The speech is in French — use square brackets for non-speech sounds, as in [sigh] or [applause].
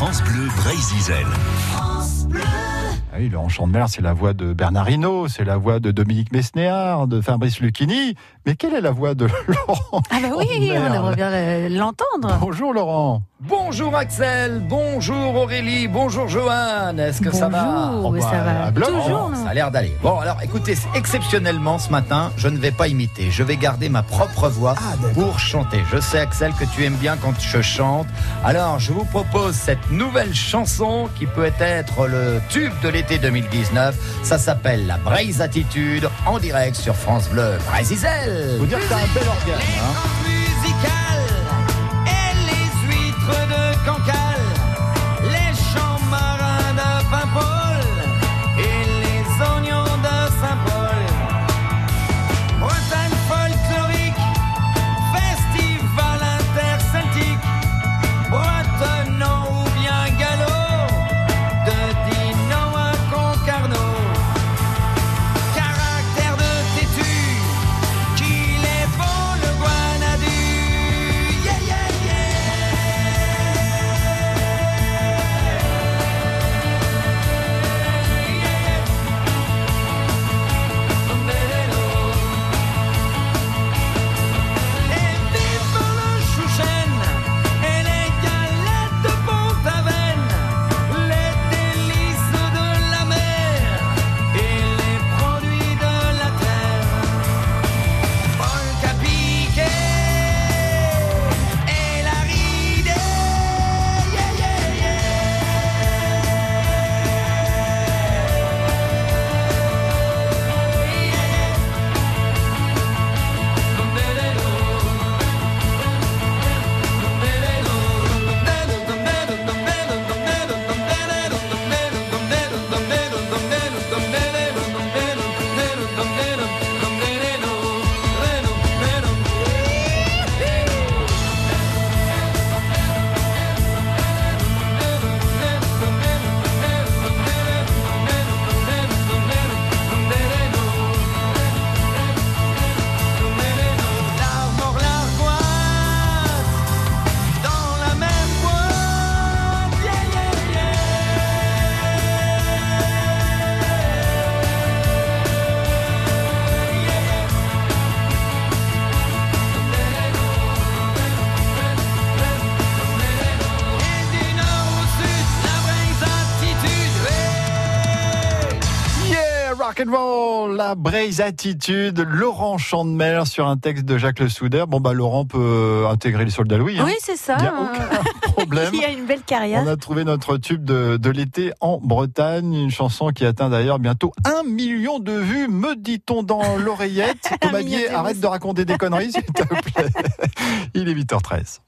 France Bleu Brésil. Ah oui, Laurent Chandemer, c'est la voix de Bernard Hinault, c'est la voix de Dominique Mesnéard, de Fabrice Lucchini. Mais quelle est la voix de [laughs] Laurent Ah bah oui, on aimerait bien l'entendre. Bonjour Laurent. Bonjour Axel, bonjour Aurélie, bonjour Johan, est-ce que ça va Bonjour, Oh bah, ça à va toujours, Ça a l'air d'aller. Bon, alors écoutez, exceptionnellement ce matin, je ne vais pas imiter, je vais garder ma propre voix pour chanter. Je sais Axel que tu aimes bien quand je chante. Alors, je vous propose cette nouvelle chanson qui peut être le tube de l'été 2019. Ça s'appelle La Braise Attitude en direct sur France Bleu Brésil. Faut dire que t'as un bel organe. hein. Rock and roll, la braise attitude, Laurent Chandemer sur un texte de Jacques Le Souder. Bon bah Laurent peut intégrer les soldats Louis. hein. Oui, c'est ça. Il y a aucun [laughs] problème. Il y a une belle carrière. On a trouvé notre tube de, de l'été en Bretagne, une chanson qui atteint d'ailleurs bientôt un million de vues, me dit-on dans [laughs] l'oreillette. Thomas Bier, arrête de raconter des conneries, s'il te plaît. Il est 8h13.